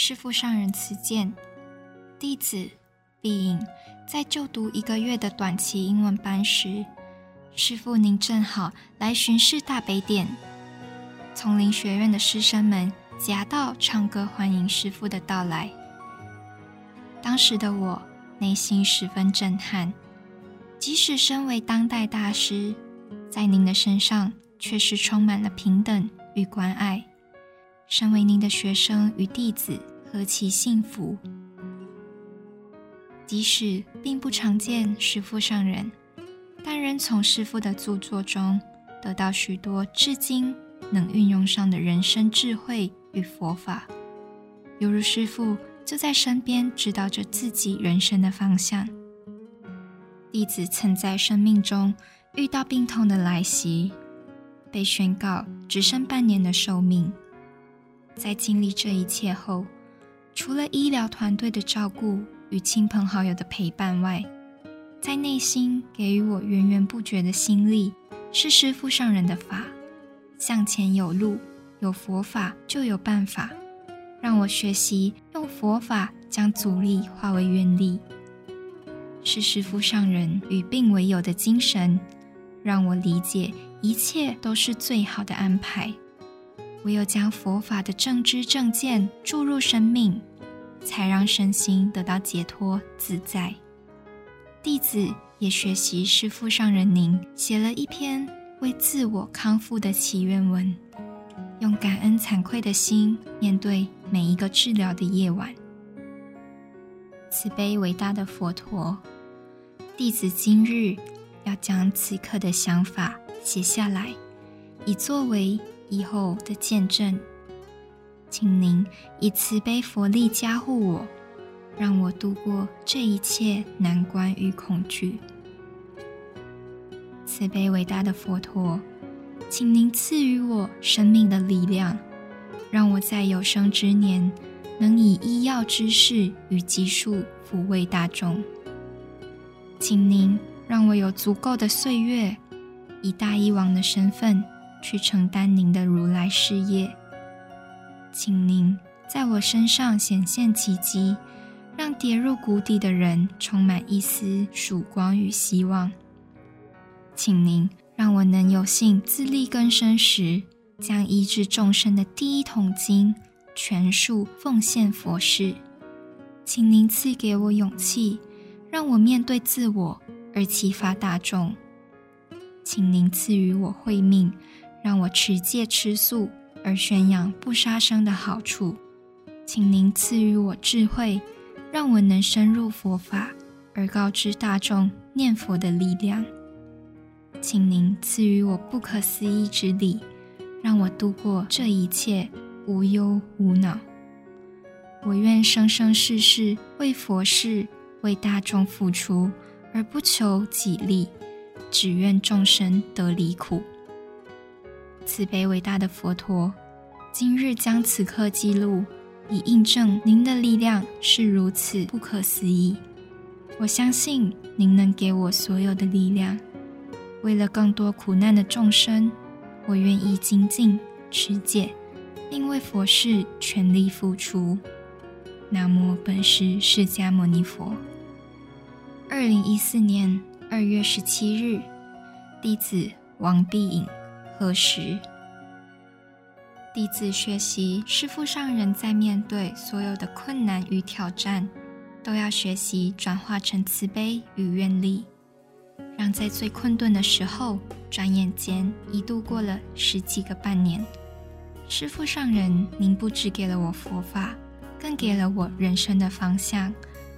师父上人慈见，弟子碧颖在就读一个月的短期英文班时，师父您正好来巡视大北典，丛林学院的师生们夹道唱歌欢迎师父的到来。当时的我内心十分震撼，即使身为当代大师，在您的身上却是充满了平等与关爱。身为您的学生与弟子，何其幸福！即使并不常见师父上人，但仍从师父的著作中得到许多至今能运用上的人生智慧与佛法，犹如师父就在身边指导着自己人生的方向。弟子曾在生命中遇到病痛的来袭，被宣告只剩半年的寿命。在经历这一切后，除了医疗团队的照顾与亲朋好友的陪伴外，在内心给予我源源不绝的心力，是师父上人的法。向前有路，有佛法就有办法，让我学习用佛法将阻力化为愿力。是师父上人与病为友的精神，让我理解一切都是最好的安排。唯有将佛法的正知正见注入生命，才让身心得到解脱自在。弟子也学习师父上人您写了一篇为自我康复的祈愿文，用感恩惭愧的心面对每一个治疗的夜晚。慈悲伟大的佛陀，弟子今日要将此刻的想法写下来，以作为。以后的见证，请您以慈悲佛力加护我，让我度过这一切难关与恐惧。慈悲伟大的佛陀，请您赐予我生命的力量，让我在有生之年能以医药知识与技术抚慰大众。请您让我有足够的岁月，以大医王的身份。去承担您的如来事业，请您在我身上显现奇迹，让跌入谷底的人充满一丝曙光与希望。请您让我能有幸自力更生时，将医治众生的第一桶金全数奉献佛事。请您赐给我勇气，让我面对自我而启发大众。请您赐予我慧命。让我持戒吃素，而宣扬不杀生的好处，请您赐予我智慧，让我能深入佛法，而告知大众念佛的力量。请您赐予我不可思议之力，让我度过这一切无忧无恼。我愿生生世世为佛事、为大众付出，而不求己利，只愿众生得离苦。慈悲伟大的佛陀，今日将此刻记录，以印证您的力量是如此不可思议。我相信您能给我所有的力量。为了更多苦难的众生，我愿意精进持戒，并为佛事全力付出。南无本师释迦牟尼佛。二零一四年二月十七日，弟子王碧颖。何时？弟子学习师父上人在面对所有的困难与挑战，都要学习转化成慈悲与愿力，让在最困顿的时候，转眼间已度过了十几个半年。师父上人，您不只给了我佛法，更给了我人生的方向，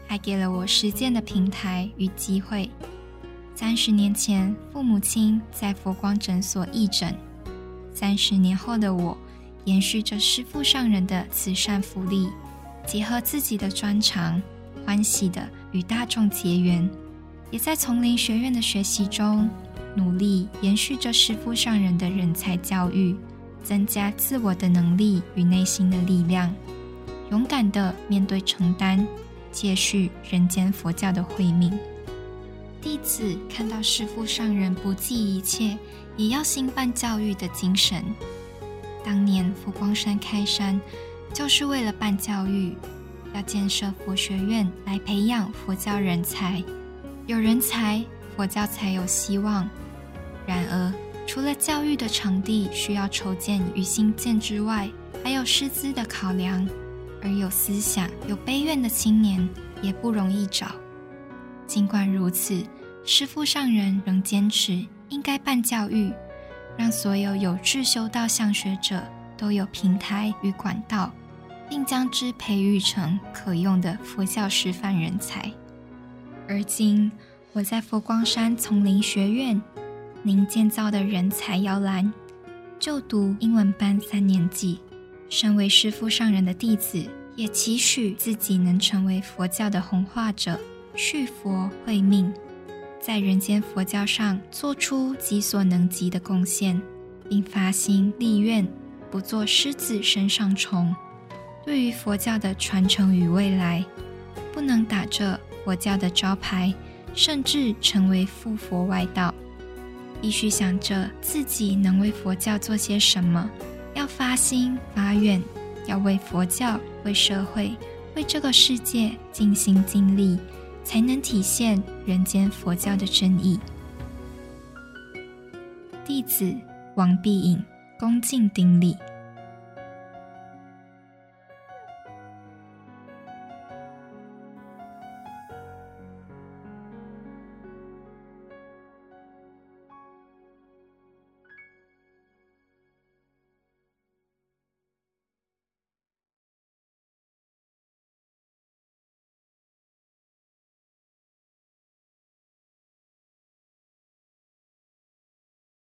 还给了我实践的平台与机会。三十年前，父母亲在佛光诊所义诊；三十年后的我，延续着师父上人的慈善福利，结合自己的专长，欢喜的与大众结缘，也在丛林学院的学习中，努力延续着师父上人的人才教育，增加自我的能力与内心的力量，勇敢的面对承担，接续人间佛教的慧命。弟子看到师父上人不计一切也要兴办教育的精神。当年佛光山开山，就是为了办教育，要建设佛学院来培养佛教人才。有人才，佛教才有希望。然而，除了教育的场地需要筹建与新建之外，还有师资的考量。而有思想、有悲愿的青年也不容易找。尽管如此，师父上人仍坚持应该办教育，让所有有志修道向学者都有平台与管道，并将之培育成可用的佛教师范人才。而今，我在佛光山丛林学院，您建造的人才摇篮，就读英文班三年级。身为师父上人的弟子，也期许自己能成为佛教的弘化者，续佛慧命，在人间佛教上做出己所能及的贡献，并发心立愿，不做狮子身上虫。对于佛教的传承与未来，不能打着佛教的招牌，甚至成为附佛外道，必须想着自己能为佛教做些什么。要发心发愿，要为佛教、为社会、为这个世界尽心尽力，才能体现人间佛教的真意。弟子王必颖恭敬顶礼。